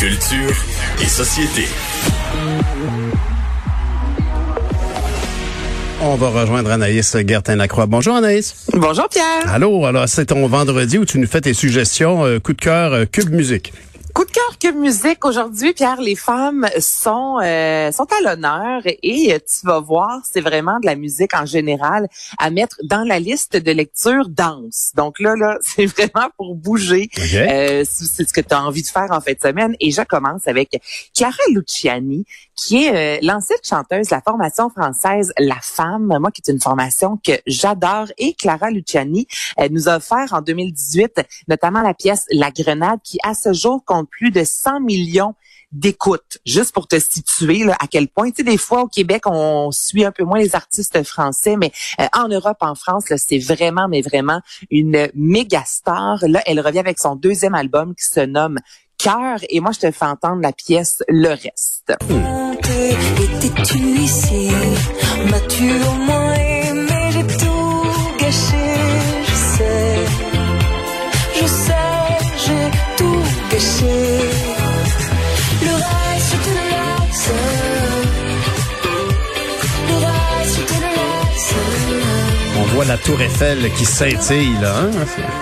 Culture et société. On va rejoindre Anaïs Gertin-Lacroix. Bonjour Anaïs. Bonjour Pierre. Allô, alors c'est ton vendredi où tu nous fais tes suggestions euh, coup de cœur euh, Cube Musique. Coup de cœur que musique aujourd'hui, Pierre, les femmes sont euh, sont à l'honneur et tu vas voir, c'est vraiment de la musique en général à mettre dans la liste de lecture danse. Donc là, là, c'est vraiment pour bouger. Euh, c'est ce que tu as envie de faire en fin de semaine. Et je commence avec Clara Luciani, qui est euh, l'ancienne chanteuse la formation française La Femme, moi qui est une formation que j'adore. Et Clara Luciani nous a offert en 2018 notamment la pièce La Grenade, qui à ce jour compte plus de 100 millions d'écoute, juste pour te situer là, à quel point. Tu sais, des fois au Québec, on suit un peu moins les artistes français, mais euh, en Europe, en France, c'est vraiment, mais vraiment une méga star. Là, elle revient avec son deuxième album qui se nomme Cœur, et moi, je te fais entendre la pièce Le Reste. La tour Eiffel qui scintille, là. Hein?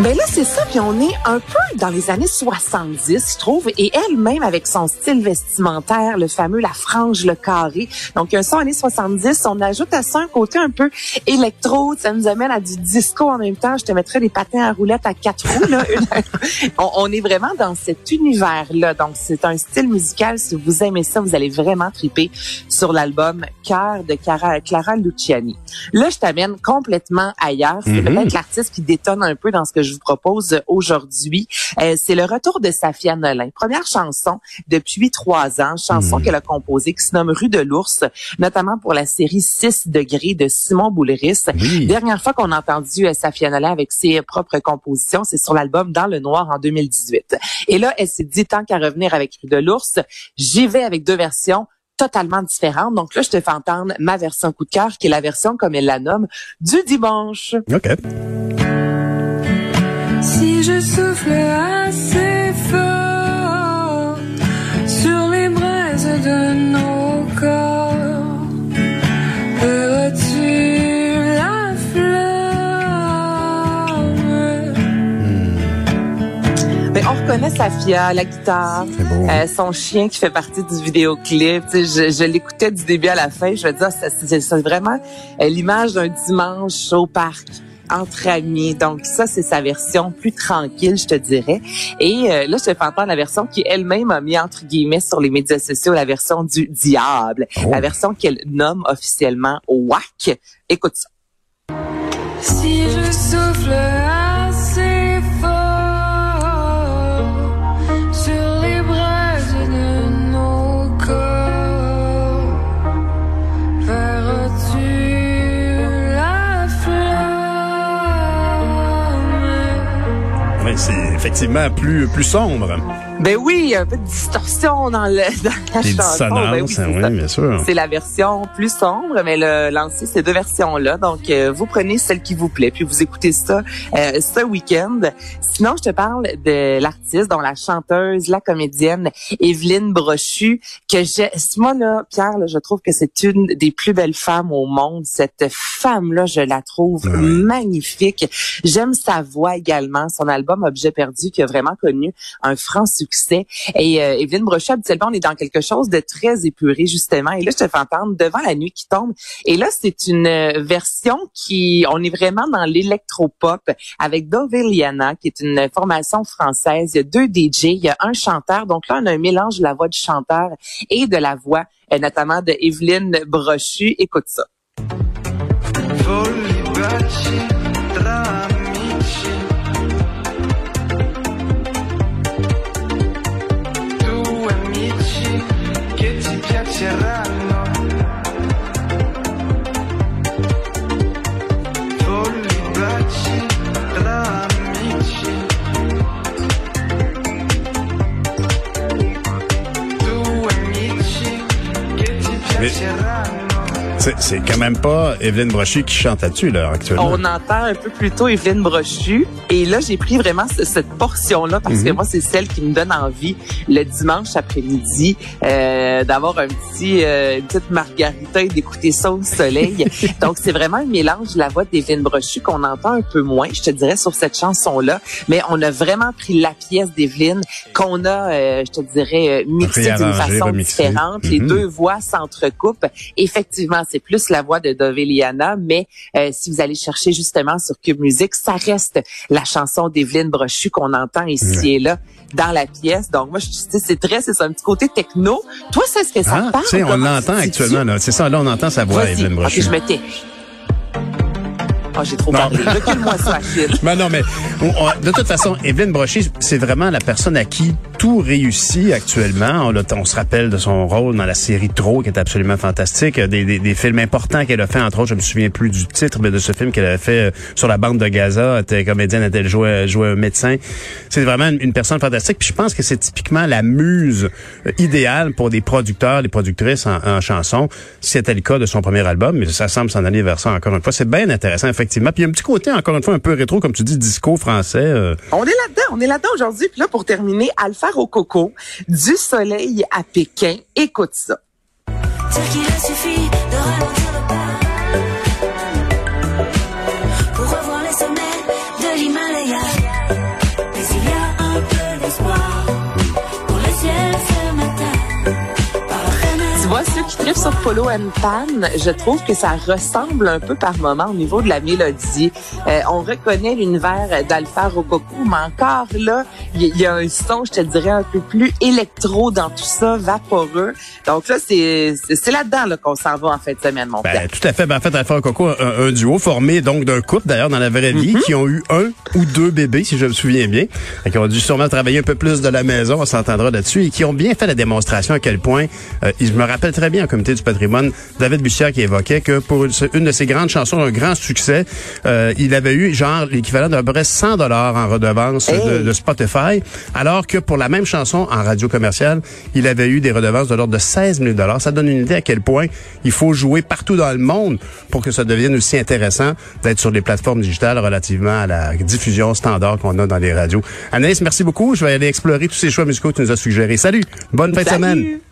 Ben là, c'est ça. Puis on est un peu dans les années 70, je trouve. Et elle-même, avec son style vestimentaire, le fameux la frange, le carré. Donc, un son années 70, on ajoute à ça un côté un peu électro. Ça nous amène à du disco en même temps. Je te mettrais des patins à roulettes à quatre roues. Là. on, on est vraiment dans cet univers-là. Donc, c'est un style musical. Si vous aimez ça, vous allez vraiment triper sur l'album Cœur de Clara, Clara Luciani. Là, je t'amène complètement ailleurs. C'est peut-être l'artiste qui détonne un peu dans ce que je vous propose aujourd'hui. Euh, c'est le retour de Safia Nolin. Première chanson depuis trois ans, chanson qu'elle a composée qui se nomme Rue de l'Ours, notamment pour la série 6 degrés de Simon Boulris. Oui. Dernière fois qu'on a entendu euh, Safia Nolin avec ses propres compositions, c'est sur l'album Dans le Noir en 2018. Et là, elle s'est dit, tant qu'à revenir avec Rue de l'Ours, j'y vais avec deux versions totalement différentes. Donc là, je te fais entendre ma version coup de cœur, qui est la version, comme elle la nomme, du dimanche. OK. Si je souffle la guitare, C'est beau. euh, son chien qui fait partie du vidéoclip. Tu sais, je je l'écoutais du début à la fin. Je veux dire, c'est- c'est vraiment euh, l'image d'un dimanche au parc entre amis. Donc ça, c'est sa version plus tranquille, je te dirais. Et euh, là, je te fais entendre la version qui elle-même a mis entre guillemets sur les médias sociaux, la version du diable, Oh. la version qu'elle nomme officiellement WAC. Écoute ça. Si je souffle assez effectivement plus, plus sombre. Ben oui, un peu de distorsion dans, le, dans la Des chanson. Ben oui, c'est oui, bien sûr. C'est la version plus sombre, mais le lancé ces deux versions-là. Donc, euh, vous prenez celle qui vous plaît, puis vous écoutez ça euh, ce week-end. Sinon, je te parle de l'artiste, dont la chanteuse, la comédienne Evelyne Brochu, que j'ai, moi là, Pierre, là, je trouve que c'est une des plus belles femmes au monde. Cette femme-là, je la trouve Ouais. magnifique. J'aime sa voix également. Son album Objet perdu, qui a vraiment connu un franc succès. Et euh, Evelyne Brochu, habituellement, on est dans quelque chose de très épuré, justement. Et là, je te fais entendre Devant la nuit qui tombe. Et là, c'est une euh, version qui, on est vraiment dans l'électropop avec Doveliana, qui est une formation française. Il y a deux DJ, il y a un chanteur. Donc là, on a un mélange de la voix du chanteur et de la voix, euh, notamment de Evelyne Brochu. Écoute ça. Вчера C'est c'est quand même pas Evelyne Brochy qui chante là-dessus, là, actuellement. On entend un peu plus tôt Evelyne Brochu. Et là, j'ai pris vraiment ce- cette portion-là parce Mhm. que moi, c'est celle qui me donne envie le dimanche après-midi euh, d'avoir un petit, euh, une petite margarita et d'écouter ça au soleil. Donc, c'est vraiment un mélange de la voix d'Evelyne Brochu qu'on entend un peu moins, je te dirais, sur cette chanson-là. Mais on a vraiment pris la pièce d'Evelyne qu'on a, euh, je te dirais, euh, mixée d'une façon remixée. différente. Les Mhm. deux voix s'entrecoupent. Effectivement, c'est plus la voix de Doveliana, mais euh, si vous allez chercher justement sur Cube Music, ça reste la chanson d'Evelyne Brochu qu'on entend ici et là dans la pièce. Donc moi, je c'est très, c'est ça, un petit côté techno. Toi, ça, est-ce que ça Ah, parle? on l'entend tu te actuellement, là. C'est ça, là, on entend sa voix. Evelyne Brochu. je me tais. Oh, j'ai trop Non. parlé. Recule-moi ça, Achille. Ben non, mais on- on- de toute façon, Evelyne Brochy, c'est vraiment la personne à qui tout réussit actuellement. On, on se rappelle de son rôle dans la série Trop, qui est absolument fantastique. Des, des, des films importants qu'elle a fait, entre autres, je me souviens plus du titre, mais de ce film qu'elle a fait euh, sur la bande de Gaza. Elle était comédienne, elle était jouée, jouait un médecin. C'est vraiment une, une personne fantastique. Puis je pense que c'est typiquement la muse euh, idéale pour des producteurs, des productrices en, en chanson. C'était le cas de son premier album, mais ça semble s'en aller vers ça encore une fois. C'est bien intéressant, effectivement. Puis il y a un petit côté, encore une fois, un peu rétro, comme tu dis, disco français. euh, On est là-dedans, on est là-dedans aujourd'hui. Puis là, pour terminer, Alpha Du soleil à Pékin. Écoute ça. Dire qu'il a suffi de ralentir le pas pour revoir les sommets de l'Himalaya. Mais il y a un peu d'espoir pour le ciel ce matin. Par la fenêtre. Tu vois, trivent sur Polo and Pan, je trouve que ça ressemble un peu par moment au niveau de la mélodie. Euh, on reconnaît l'univers d'Alpha Rococo, mais encore là, il y, a un son, je te dirais, un peu plus électro dans tout ça, vaporeux. Donc là, c'est là-dedans là, qu'on s'en va en fin de semaine, mon Ben, tout à fait. Ben, en fait, Alpha Coco, un, un duo formé donc d'un couple, d'ailleurs, dans la vraie vie, qui ont eu un ou deux bébés, si je me souviens bien, et qui ont dû sûrement travailler un peu plus de la maison, on s'entendra là-dessus, et qui ont bien fait la démonstration à quel point, euh, je me rappelle très bien au comité du patrimoine, David Bussière qui évoquait que pour une, une de ses grandes chansons, un grand succès, euh, il avait eu genre l'équivalent peu près 100 dollars en redevance de, Hey! de Spotify, alors que pour la même chanson en radio commerciale, il avait eu des redevances de l'ordre de 16 000 dollars. Ça donne une idée à quel point il faut jouer partout dans le monde pour que ça devienne aussi intéressant d'être sur les plateformes digitales relativement à la diffusion standard qu'on a dans les radios. Anaïs, merci beaucoup. Je vais aller explorer tous ces choix musicaux que tu nous as suggérés. Salut! Bonne fin de semaine!